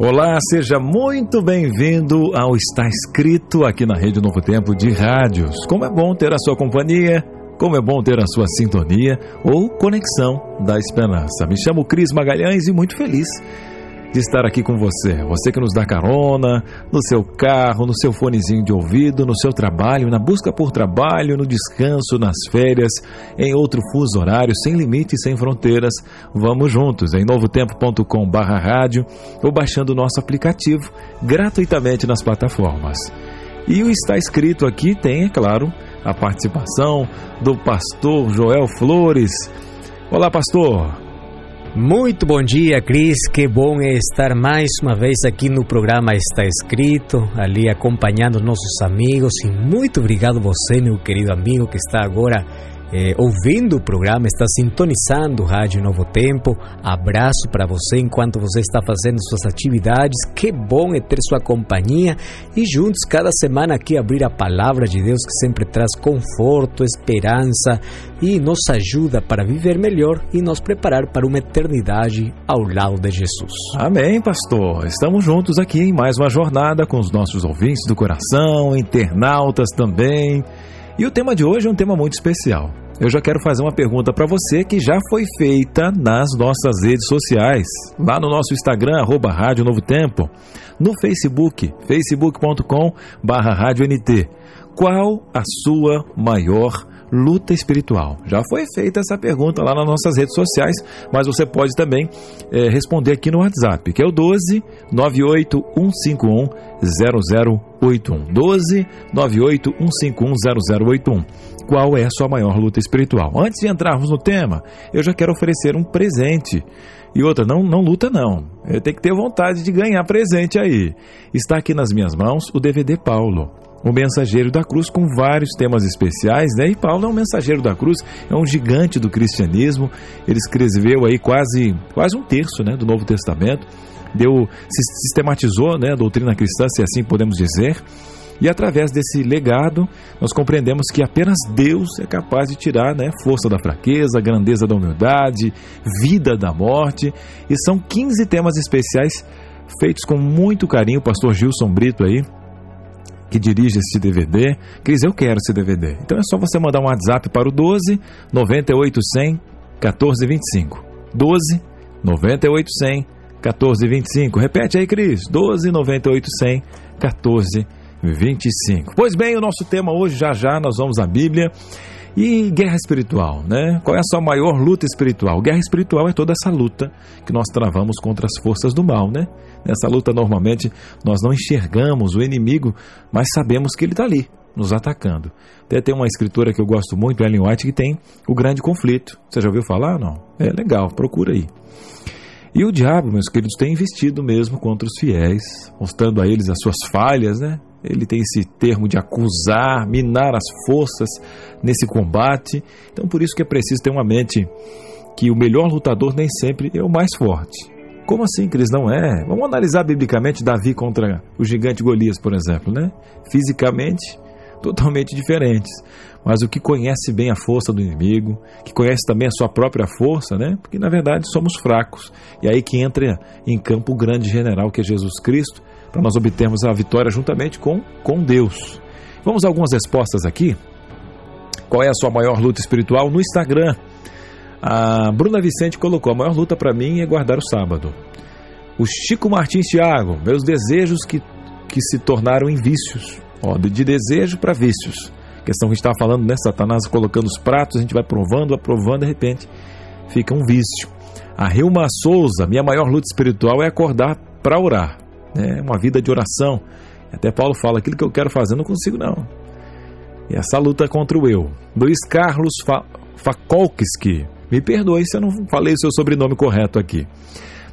Olá, seja muito bem-vindo ao Está Escrito aqui na Rede Novo Tempo de Rádios. Como é bom ter a sua companhia, como é bom ter a sua sintonia ou conexão da esperança. Me chamo Cris Magalhães e muito feliz de estar aqui com você. Você que nos dá carona no seu carro, no seu fonezinho de ouvido, no seu trabalho, na busca por trabalho, no descanso, nas férias, em outro fuso horário, sem limites, sem fronteiras. Vamos juntos em novotempo.com/rádio ou baixando o nosso aplicativo gratuitamente nas plataformas. E o está escrito aqui tem, é claro, a participação do pastor Joel Flores. Olá, pastor. Muito bom dia, Cris. Que bom estar mais uma vez aqui no programa Está Escrito, ali acompanhando nossos amigos. E muito obrigado você, meu querido amigo, que está agora é, ouvindo o programa, está sintonizando o Rádio Novo Tempo. Abraço para você enquanto você está fazendo suas atividades. Que bom é ter sua companhia e juntos cada semana aqui abrir a palavra de Deus que sempre traz conforto, esperança e nos ajuda para viver melhor e nos preparar para uma eternidade ao lado de Jesus. Amém, pastor. Estamos juntos aqui em mais uma jornada com os nossos ouvintes do coração, internautas também. E o tema de hoje é um tema muito especial. Eu já quero fazer uma pergunta para você que já foi feita nas nossas redes sociais, lá no nosso Instagram, arroba Rádio Novo Tempo, no Facebook, facebook.com barra. Qual a sua maior luta espiritual? Já foi feita essa pergunta lá nas nossas redes sociais, mas você pode também é, responder aqui no WhatsApp, que é o 12 98 151 0081. 12 98 151 0081. Qual é a sua maior luta espiritual? Antes de entrarmos no tema, eu já quero oferecer um presente. E outra, não, não luta não. Eu tenho que ter vontade de ganhar presente aí. Está aqui nas minhas mãos o DVD Paulo o mensageiro da cruz com vários temas especiais, né? E Paulo é um mensageiro da cruz, é um gigante do cristianismo. Ele escreveu aí quase quase um terço, né, do Novo Testamento. Deu sistematizou, né, a doutrina cristã, se assim podemos dizer. E através desse legado, nós compreendemos que apenas Deus é capaz de tirar né, força da fraqueza, grandeza da humildade, vida da morte. E são 15 temas especiais feitos com muito carinho. O pastor Gilson Brito aí que dirige esse DVD, Cris, eu quero esse DVD. Então é só você mandar um WhatsApp para o 12 98100 1425. 12 98100 1425. Repete aí, Cris. 12 98100 1425. Pois bem, o nosso tema hoje, já já, nós vamos à Bíblia. E guerra espiritual, né? Qual é a sua maior luta espiritual? Guerra espiritual é toda essa luta que nós travamos contra as forças do mal, né? Nessa luta, normalmente, nós não enxergamos o inimigo, mas sabemos que ele está ali, nos atacando. Até tem uma escritora que eu gosto muito, Ellen White, que tem o grande conflito. Você já ouviu falar? Não? É legal, procura aí. E o diabo, meus queridos, tem investido mesmo contra os fiéis, mostrando a eles as suas falhas, né? Ele tem esse termo de acusar, minar as forças nesse combate. Então, por isso que é preciso ter uma mente que o melhor lutador nem sempre é o mais forte. Como assim, Cris? Não é? Vamos analisar biblicamente Davi contra o gigante Golias, por exemplo, né? Fisicamente, totalmente diferentes. Mas o que conhece bem a força do inimigo, que conhece também a sua própria força, né? Porque na verdade somos fracos. E aí que entra em campo o grande general que é Jesus Cristo, para nós obtermos a vitória juntamente com, com Deus. Vamos a algumas respostas aqui. Qual é a sua maior luta espiritual? No Instagram, a Bruna Vicente colocou: a maior luta para mim é guardar o sábado. O Chico Martins Thiago, meus desejos que, que se tornaram em vícios. Ó, de desejo para vícios. Questão que a gente estava falando, né? Satanás colocando os pratos, a gente vai provando, aprovando, de repente fica um vício. A Rilma Souza, minha maior luta espiritual é acordar para orar né? uma vida de oração. Até Paulo fala: aquilo que eu quero fazer, não consigo, não. E essa luta contra o eu. Luiz Carlos Fa Fakolski, Me perdoe se eu não falei o seu sobrenome correto aqui.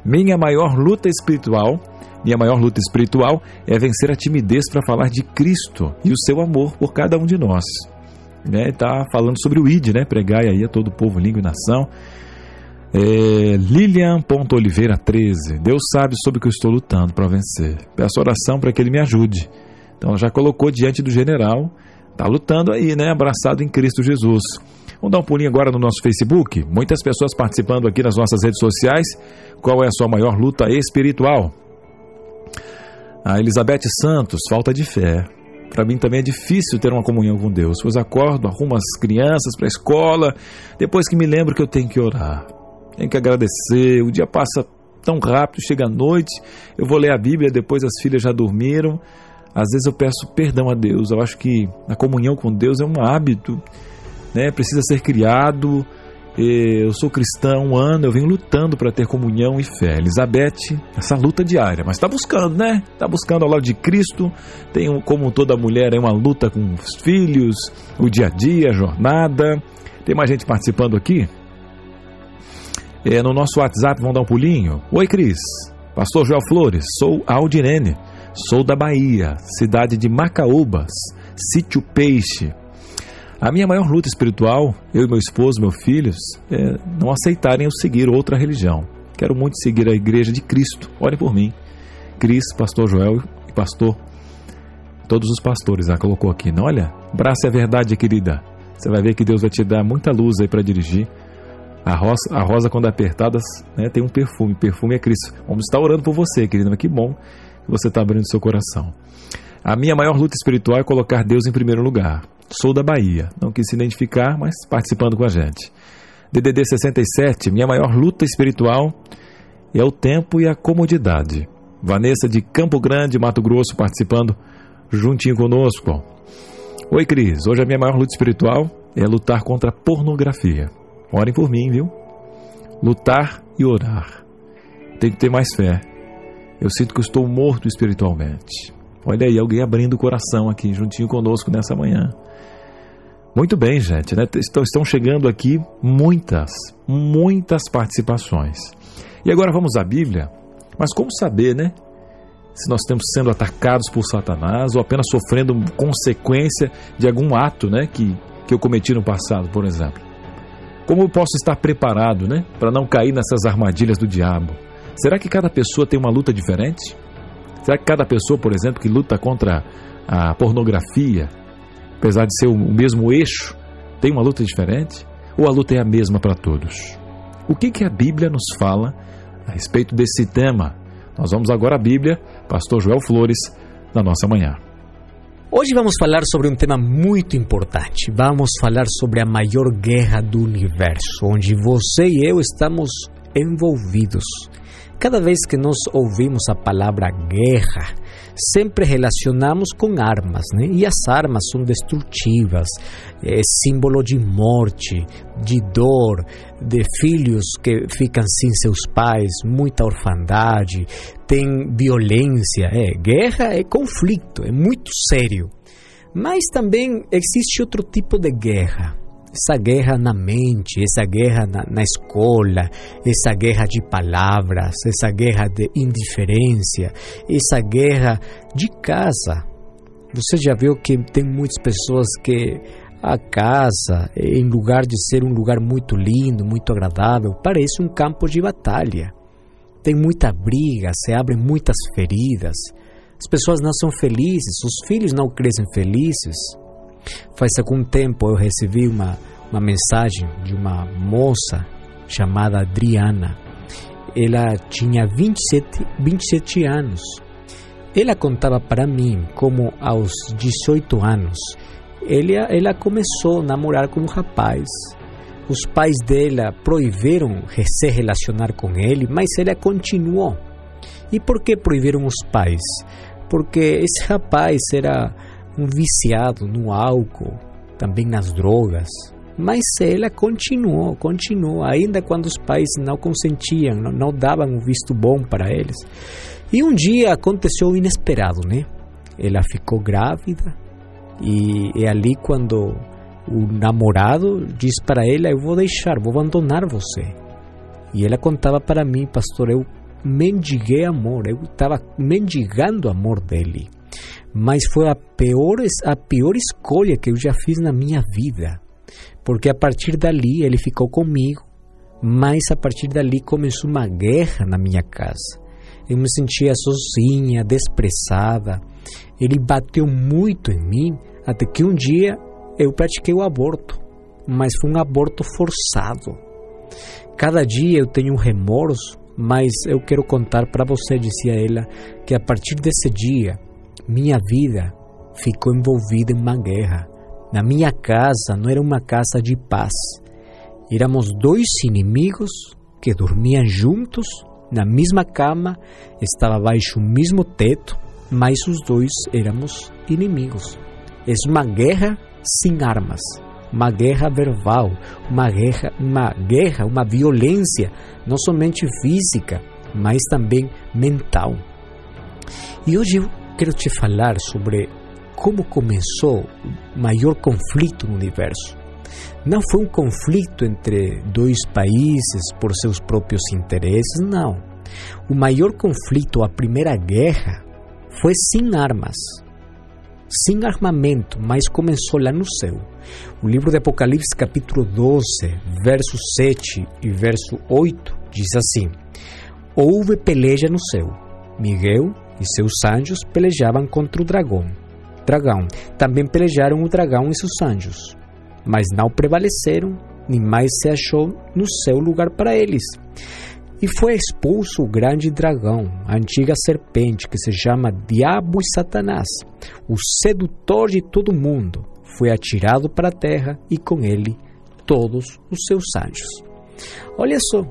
Minha maior luta espiritual, minha maior luta espiritual é vencer a timidez para falar de Cristo e o seu amor por cada um de nós. Né? Tá falando sobre o ID, né? Pregai aí a todo povo, língua e nação. É, Lilian.oliveira 13. Deus sabe sobre o que eu estou lutando para vencer. Peço oração para que ele me ajude. Então já colocou diante do general. Está lutando aí, né? Abraçado em Cristo Jesus. Vamos dar um pulinho agora no nosso Facebook. Muitas pessoas participando aqui nas nossas redes sociais. Qual é a sua maior luta espiritual? A Elizabeth Santos, falta de fé. Para mim também é difícil ter uma comunhão com Deus, pois acordo, arrumo as crianças para a escola, depois que me lembro que eu tenho que orar. Tenho que agradecer, o dia passa tão rápido, chega a noite, eu vou ler a Bíblia, depois as filhas já dormiram. Às vezes eu peço perdão a Deus. Eu acho que a comunhão com Deus é um hábito né, precisa ser criado. Eu sou cristão há um ano, eu venho lutando para ter comunhão e fé. Elizabeth, essa luta diária, mas está buscando, né? Está buscando ao lado de Cristo. Tem, como toda mulher, é uma luta com os filhos, o dia a dia, a jornada. Tem mais gente participando aqui? É, no nosso WhatsApp, vamos dar um pulinho. Oi, Cris. Pastor Joel Flores, sou Aldirene. Sou da Bahia, cidade de Macaúbas, sítio Peixe. A minha maior luta espiritual, eu e meu esposo, meus filhos, é não aceitarem eu seguir outra religião. Quero muito seguir a Igreja de Cristo. Ore por mim. Cris, Pastor Joel e Pastor, todos os pastores, ela colocou aqui. Não, olha, braço é verdade, querida. Você vai ver que Deus vai te dar muita luz aí para dirigir. A rosa, a rosa, quando é apertada, né, tem um perfume. Perfume é Cristo. Vamos estar orando por você, querida. Mas que bom que você está abrindo seu coração. A minha maior luta espiritual é colocar Deus em primeiro lugar. Sou da Bahia, não quis se identificar, mas participando com a gente. DDD 67, minha maior luta espiritual é o tempo e a comodidade. Vanessa de Campo Grande, Mato Grosso, participando juntinho conosco. Oi, Cris. Hoje a minha maior luta espiritual é lutar contra a pornografia. Orem por mim, viu? Lutar e orar. Tem que ter mais fé. Eu sinto que estou morto espiritualmente. Olha aí, alguém abrindo o coração aqui, juntinho conosco nessa manhã. Muito bem, gente, né? Estão chegando aqui muitas, muitas participações. E agora vamos à Bíblia. Mas como saber, né? Se nós estamos sendo atacados por Satanás ou apenas sofrendo consequência de algum ato, né? Que, que eu cometi no passado, por exemplo. Como eu posso estar preparado, né? Para não cair nessas armadilhas do diabo? Será que cada pessoa tem uma luta diferente? Será que cada pessoa, por exemplo, que luta contra a pornografia, apesar de ser o mesmo eixo, tem uma luta diferente? Ou a luta é a mesma para todos? O que, que a Bíblia nos fala a respeito desse tema? Nós vamos agora à Bíblia, Pastor Joel Flores, na nossa manhã. Hoje vamos falar sobre um tema muito importante. Vamos falar sobre a maior guerra do universo, onde você e eu estamos envolvidos. Cada vez que nós ouvimos a palavra guerra, sempre relacionamos com armas, né? E as armas são destrutivas, é símbolo de morte, de dor, de filhos que ficam sem seus pais, muita orfandade, tem violência, é guerra, é conflito, é muito sério. Mas também existe outro tipo de guerra, essa guerra na mente, essa guerra na, na, escola, essa guerra de palavras, essa guerra de indiferença, essa guerra de casa. Você já viu que tem muitas pessoas que a casa, em lugar de ser um lugar muito lindo, muito agradável, parece um campo de batalha. Tem muita briga, se abrem muitas feridas. As pessoas não são felizes, os filhos não crescem felizes. Faz algum tempo eu recebi uma, uma mensagem de uma moça chamada Adriana. Ela tinha 27, 27 anos. Ela contava para mim como aos 18 anos ela, ela começou a namorar com um rapaz. Os pais dela proibiram se relacionar com ele, mas ela continuou. E por que proibiram os pais? Porque esse rapaz era um viciado no álcool, também nas drogas. Mas ela continuou, continuou, ainda quando os pais não consentiam, não, não davam um visto bom para eles. E um dia aconteceu o inesperado, né? Ela ficou grávida e é ali quando o namorado diz para ela: Eu vou deixar, vou abandonar você. E ela contava para mim, pastor, eu mendiguei amor, eu estava mendigando amor dele. Mas foi a pior, a pior escolha que eu já fiz na minha vida. Porque a partir dali ele ficou comigo, mas a partir dali começou uma guerra na minha casa. Eu me sentia sozinha, desprezada. Ele bateu muito em mim, até que um dia eu pratiquei o aborto, mas foi um aborto forçado. Cada dia eu tenho um remorso, mas eu quero contar para você, dizia ela, que a partir desse dia, minha vida ficou envolvida em uma guerra. Na minha casa não era uma casa de paz. Éramos dois inimigos que dormiam juntos na mesma cama, estava baixo o mesmo teto, mas os dois éramos inimigos. É uma guerra sem armas, uma guerra verbal, uma guerra, uma guerra, uma violência, não somente física, mas também mental. E hoje eu quero te falar sobre como começou o maior conflito no universo. Não foi um conflito entre dois países por seus próprios interesses, não. O maior conflito, a primeira guerra, foi sem armas, sem armamento, mas começou lá no céu. O livro de Apocalipse, capítulo 12, verso 7 e verso 8, diz assim: Houve peleja no céu. Miguel e seus anjos pelejavam contra o dragão. Dragão. Também pelejaram o dragão e seus anjos, mas não prevaleceram, nem mais se achou no seu lugar para eles. E foi expulso o grande dragão, a antiga serpente que se chama Diabo e Satanás, o sedutor de todo mundo. Foi atirado para a terra e com ele todos os seus anjos. Olha só,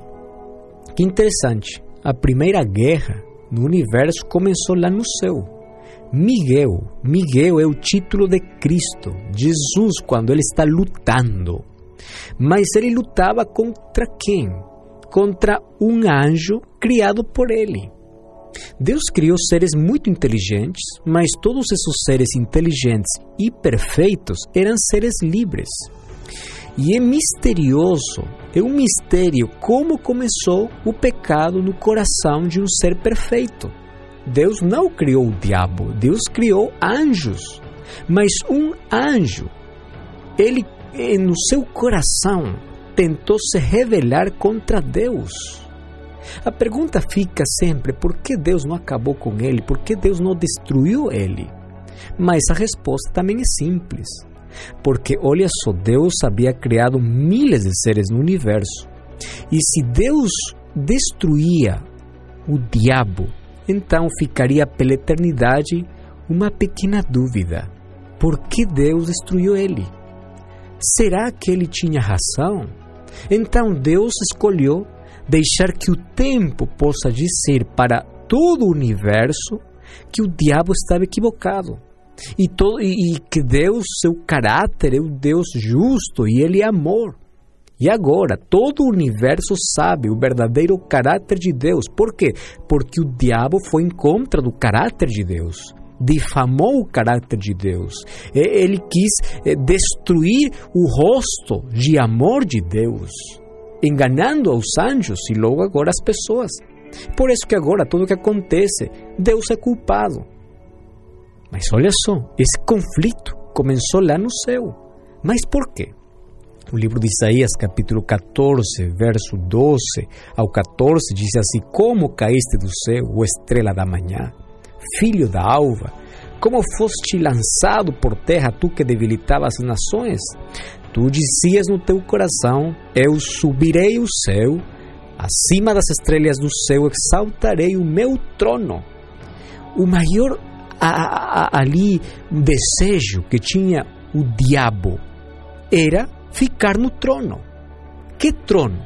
que interessante. A primeira guerra no universo começou lá no céu. Miguel, Miguel é o título de Cristo, Jesus, quando ele está lutando. Mas ele lutava contra quem? contra um anjo criado por ele. Deus criou seres muito inteligentes, mas todos esses seres inteligentes e perfeitos eram seres livres. E é misterioso, é um mistério como começou o pecado no coração de um ser perfeito. Deus não criou o diabo, Deus criou anjos. Mas um anjo, ele no seu coração tentou se rebelar contra Deus. A pergunta fica sempre: por que Deus não acabou com ele? Por que Deus não destruiu ele? Mas a resposta também é simples. Porque olha só, Deus havia criado milhares de seres no universo. E se Deus destruía o diabo, então ficaria pela eternidade uma pequena dúvida: por que Deus destruiu ele? Será que ele tinha razão? Então Deus escolheu deixar que o tempo possa dizer para todo o universo que o diabo estava equivocado. E, todo, e, e que Deus, seu caráter, é o Deus justo e Ele é amor. E agora, todo o universo sabe o verdadeiro caráter de Deus. Por quê? Porque o diabo foi em contra do caráter de Deus difamou o caráter de Deus. Ele quis eh, destruir o rosto de amor de Deus, enganando aos anjos e logo agora as pessoas. Por isso que agora tudo que acontece, Deus é culpado. Mas olha só, esse conflito começou lá no céu. Mas por quê? O livro de Isaías, capítulo 14, verso 12 ao 14, diz assim: Como caíste do céu, ó estrela da manhã? filho da alva, como foste lançado por terra, tu que debilitabas as nações? Tu dizias no teu coração: Eu subirei o céu, acima das estrelas do céu exaltarei o meu trono. O maior a, a, ali desejo que tinha o diabo era ficar no trono. Que trono?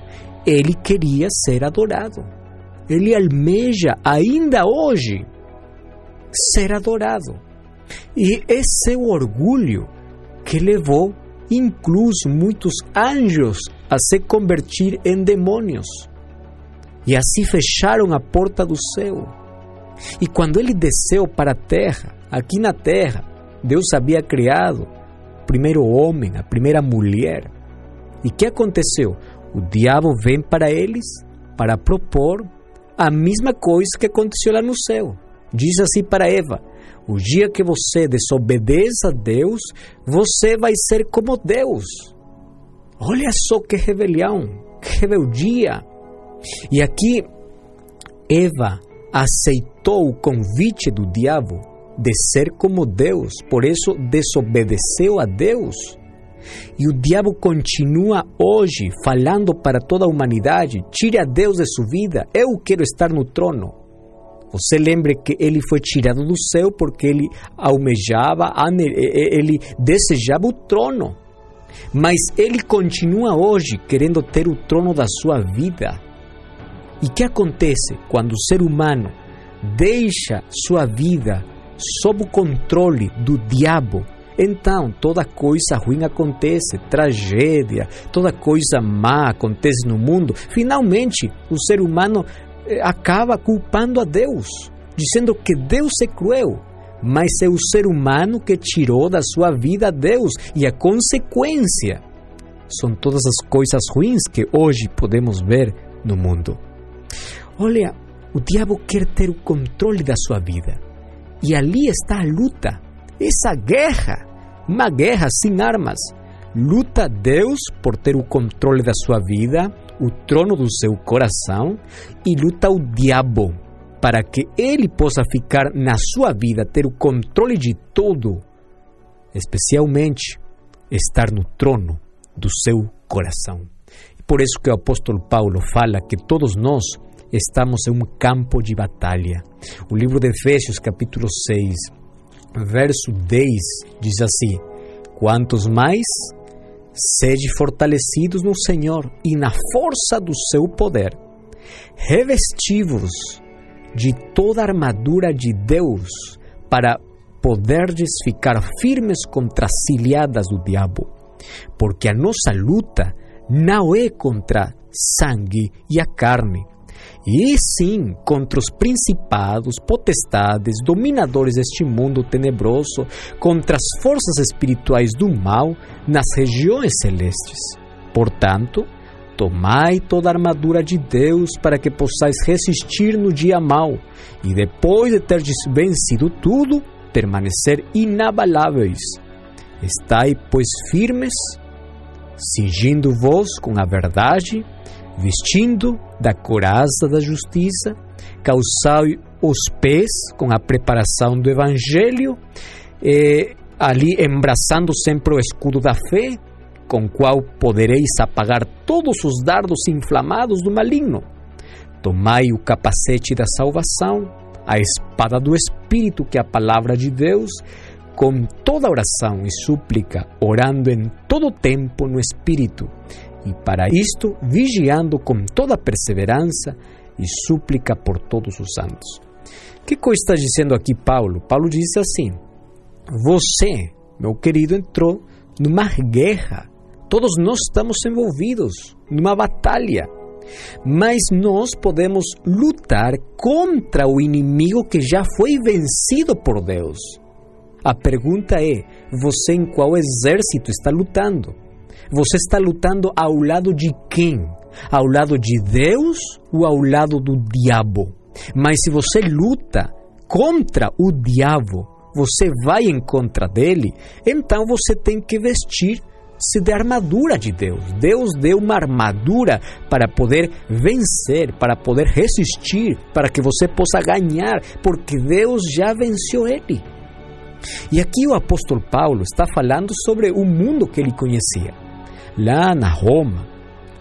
Ele queria ser adorado. Ele almeja ainda hoje ser adorado. E esse é orgulho que levou incluso muitos anjos a se convertir em demônios. E assim fecharam a porta do céu. E quando ele desceu para a terra, aqui na terra, Deus havia criado primeiro homem, a primeira mulher. E que aconteceu? O diabo vem para eles para propor a mesma coisa que aconteceu lá no céu. Diz assim para Eva: O dia que você desobedeça a Deus, você vai ser como Deus. Olha só que rebelião, que rebeldia. E aqui Eva aceitou o convite do diabo de ser como Deus, por isso desobedeceu a Deus. E o diabo continua hoje falando para toda a humanidade: tire a Deus de sua vida, eu quero estar no trono. Você lembre que ele foi tirado do céu porque ele almejava, ele desejava o trono. Mas ele continua hoje querendo ter o trono da sua vida. E que acontece quando o ser humano deixa sua vida sob o controle do diabo? Então, toda coisa ruim acontece, tragédia, toda coisa má acontece no mundo. Finalmente, o ser humano eh, acaba culpando a Deus, dizendo que Deus é cruel. Mas é o ser humano que tirou da sua vida a Deus e a consequência são todas as coisas ruins que hoje podemos ver no mundo. Olha, o diabo quer ter o controle da sua vida. E ali está a luta, essa guerra, uma guerra sem armas. Luta Deus por ter o controle da sua vida, o trono do seu coração, e luta o diabo para que ele possa ficar na sua vida, ter o controle de tudo, especialmente estar no trono do seu coração. Por isso que o apóstolo Paulo fala que todos nós estamos em um campo de batalha. O livro de Efésios, capítulo 6, verso 10, diz assim: Quantos mais sede fortalecidos no Senhor e na força do seu poder, revestivos de toda a armadura de Deus para poderdes ficar firmes contra as cilhadas do diabo. Porque a nossa luta não é contra sangue e a carne, e sim contra os principados, potestades, dominadores deste mundo tenebroso, contra as forças espirituais do mal nas regiões celestes. Portanto, Tomai toda a armadura de Deus para que possais resistir no dia mau e depois de ter vencido tudo, permanecer inabaláveis. Estai, pois, firmes, cingindo-vos com a verdade, vestindo da coraça da justiça, calçai os pés com a preparação do Evangelho, e, ali embraçando sempre o escudo da fé, com qual podereis apagar todos os dardos inflamados do maligno. Tomai o capacete da salvação, a espada do Espírito, que é a palavra de Deus, com toda oração e súplica, orando em todo tempo no Espírito, e para isto vigiando com toda perseverança e súplica por todos os santos. Que coisa está dizendo aqui Paulo? Paulo diz assim: Você, meu querido, entrou numa guerra Todos nós estamos envolvidos numa batalha. Mas nós podemos lutar contra o inimigo que já foi vencido por Deus. A pergunta é: você em qual exército está lutando? Você está lutando ao lado de quem? Ao lado de Deus ou ao lado do diabo? Mas se você luta contra o diabo, você vai em contra dele, então você tem que vestir se da armadura de Deus. Deus deu uma armadura para poder vencer, para poder resistir, para que você possa ganhar, porque Deus já venceu ele. E aqui o apóstolo Paulo está falando sobre o mundo que ele conhecia. Lá na Roma,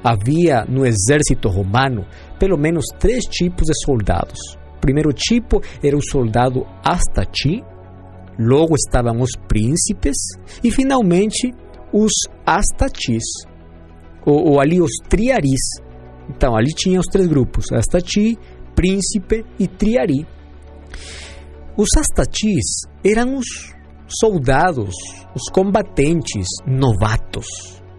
havia no exército romano pelo menos três tipos de soldados. O primeiro tipo era o soldado astati, logo estavam os príncipes e finalmente os astatis, ou, ou, ali os triaris. Então, ali tinha os três grupos: astati, príncipe e triari. Os astatis eram os soldados, os combatentes novatos,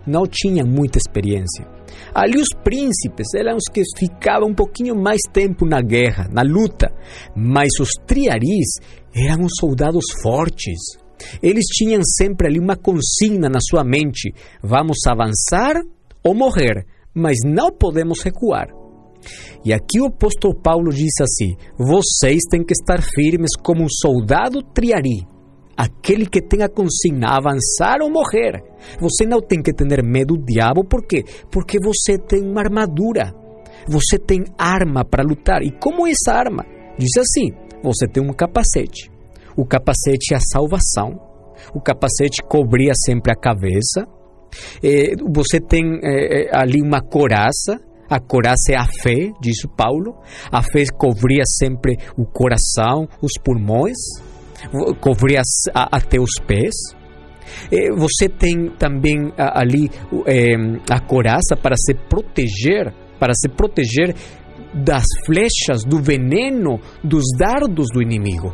não tinham muita experiência. Ali os príncipes eram os que ficavam um pouquinho mais tempo na guerra, na luta, mas os triaris eram os soldados fortes, Eles tinham sempre ali uma consigna na sua mente: vamos avançar ou morrer, mas não podemos recuar. E aqui o apóstolo Paulo diz assim: vocês têm que estar firmes como um soldado triari, aquele que tem a consigna avançar ou morrer. Você não tem que ter medo do diabo, por quê? Porque você tem uma armadura, você tem arma para lutar. E como essa arma? Diz assim: você tem um capacete. O capacete é a salvação. O capacete cobria sempre a cabeça. É, você tem é, ali uma coraça. A coraça é a fé, diz Paulo. A fé cobria sempre o coração, os pulmões, cobria até os pés. É, você tem também ali a coraça para se proteger, para se proteger das flechas, do veneno, dos dardos do inimigo.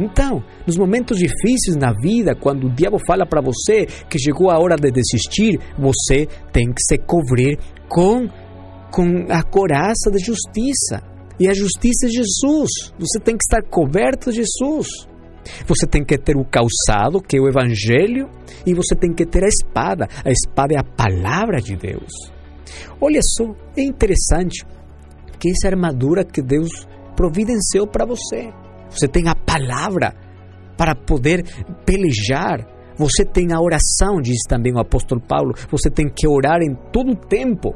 Então, nos momentos difíceis na vida, quando o diabo fala para você que chegou a hora de desistir, você tem que se cobrir com, com a coraça da justiça. E a justiça é Jesus. Você tem que estar coberto de Jesus. Você tem que ter o calçado, que é o Evangelho, e você tem que ter a espada. A espada é a palavra de Deus. Olha só, é interessante que essa armadura que Deus providenciou para você. Você tem a palavra para poder pelejar. Você tem a oração, diz também o apóstolo Paulo. Você tem que orar em todo o tempo.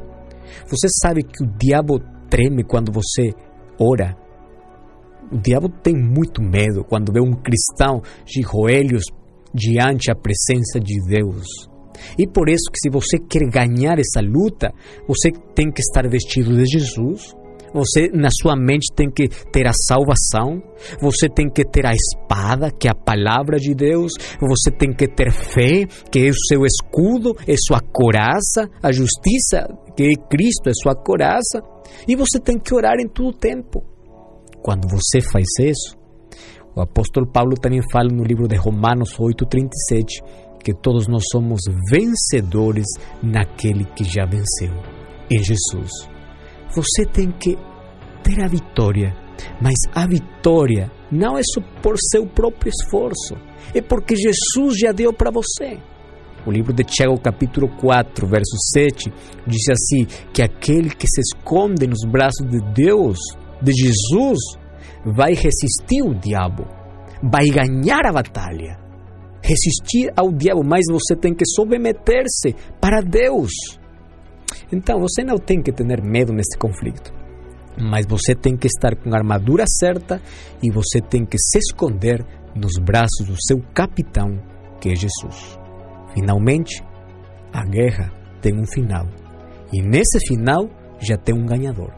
Você sabe que o diabo treme quando você ora. O diabo tem muito medo quando vê um cristão de joelhos diante a presença de Deus. E por isso que se você quer ganhar essa luta, você tem que estar vestido de Jesus, você, na sua mente, tem que ter a salvação. Você tem que ter a espada, que é a palavra de Deus. Você tem que ter fé, que é o seu escudo, é sua coraça. A justiça, que é Cristo, é sua coraça. E você tem que orar em todo tempo. Quando você faz isso, o apóstolo Paulo também fala no livro de Romanos 8,37 que todos nós somos vencedores naquele que já venceu, em Jesus. Você tem que ter a vitória, mas a vitória não é só por seu próprio esforço, é porque Jesus já deu para você. O livro de Tiago, capítulo 4, verso 7, diz assim: que aquele que se esconde nos braços de Deus, de Jesus, vai resistir o diabo, vai ganhar a batalha. Resistir ao diabo, mas você tem que submeter-se para Deus. Então você não tem que ter medo nesse conflito, mas você tem que estar com a armadura certa e você tem que se esconder nos braços do seu capitão, que é Jesus. Finalmente, a guerra tem um final e nesse final já tem um ganhador.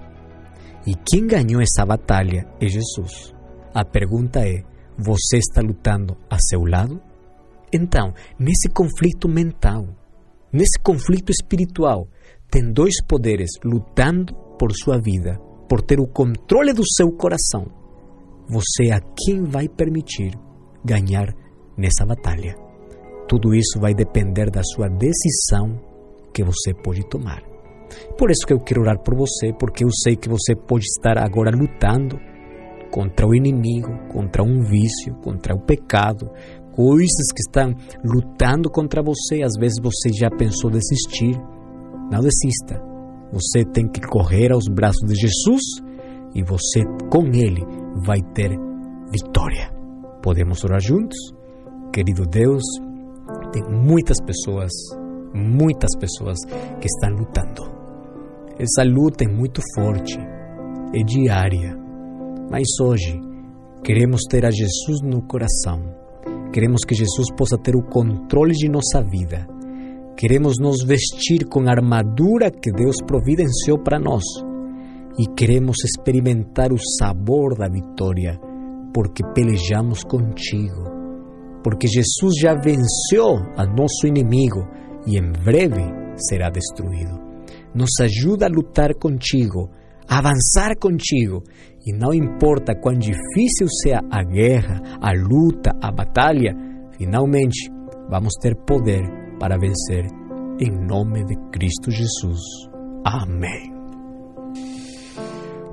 E quem ganhou essa batalha é Jesus. A pergunta é: você está lutando a seu lado? Então, nesse conflito mental, nesse conflito espiritual, tem dois poderes lutando por sua vida, por ter o controle do seu coração. Você é a quem vai permitir ganhar nessa batalha. Tudo isso vai depender da sua decisão que você pode tomar. Por isso que eu quero orar por você, porque eu sei que você pode estar agora lutando contra o inimigo, contra um vício, contra o pecado, coisas que estão lutando contra você. Às vezes você já pensou desistir, não desista. Você tem que correr aos braços de Jesus e você, com Ele, vai ter vitória. Podemos orar juntos? Querido Deus, tem muitas pessoas, muitas pessoas que estão lutando. Essa luta é muito forte, é diária. Mas hoje, queremos ter a Jesus no coração. Queremos que Jesus possa ter o controle de nossa vida Queremos nos vestir com a armadura que Deus providenciou para nós. E queremos experimentar o sabor da vitória, porque pelejamos contigo, porque Jesus já venceu a nosso inimigo e em breve será destruído. Nos ajuda a lutar contigo, a avançar contigo, e não importa quão difícil seja a guerra, a luta, a batalha, finalmente vamos ter poder para vencer, em nome de Cristo Jesus. Amém.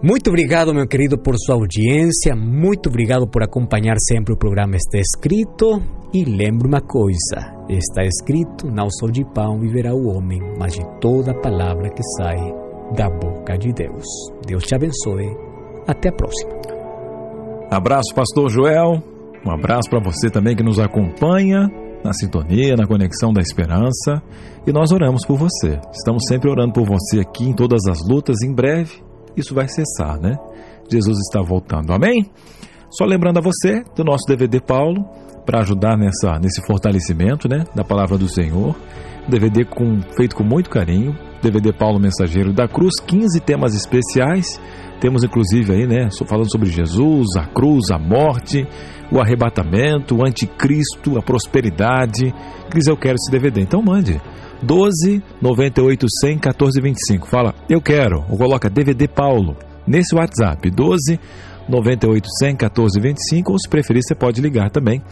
Muito obrigado, meu querido, por sua audiência. Muito obrigado por acompanhar sempre o programa Está Escrito. E lembre uma coisa: está escrito, não só de pão viverá o homem, mas de toda palavra que sai da boca de Deus. Deus te abençoe. Até a próxima. Abraço, Pastor Joel. Um abraço para você também que nos acompanha na sintonia, na conexão da esperança. E nós oramos por você. Estamos sempre orando por você aqui em todas as lutas. Em breve, isso vai cessar, né? Jesus está voltando. Amém? Só lembrando a você do nosso DVD Paulo para ajudar nessa, nesse fortalecimento né, da palavra do Senhor. DVD com, feito com muito carinho. DVD Paulo Mensageiro da Cruz, 15 temas especiais. Temos inclusive aí, né, falando sobre Jesus, a cruz, a morte, o arrebatamento, o anticristo, a prosperidade. Cris, eu quero esse DVD. Então mande. 12 98 100 14 25. Fala, eu quero. Ou coloca DVD Paulo nesse WhatsApp. 12 98 100 14 25. Ou se preferir, você pode ligar também.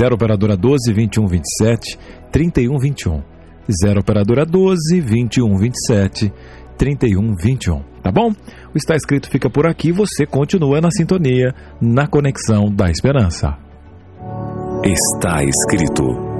0 Operadora 12 21 27 31 21. 0 Operadora 12 21 27 31 21. Tá bom? O Está Escrito fica por aqui. Você continua na sintonia, na conexão da esperança. Está escrito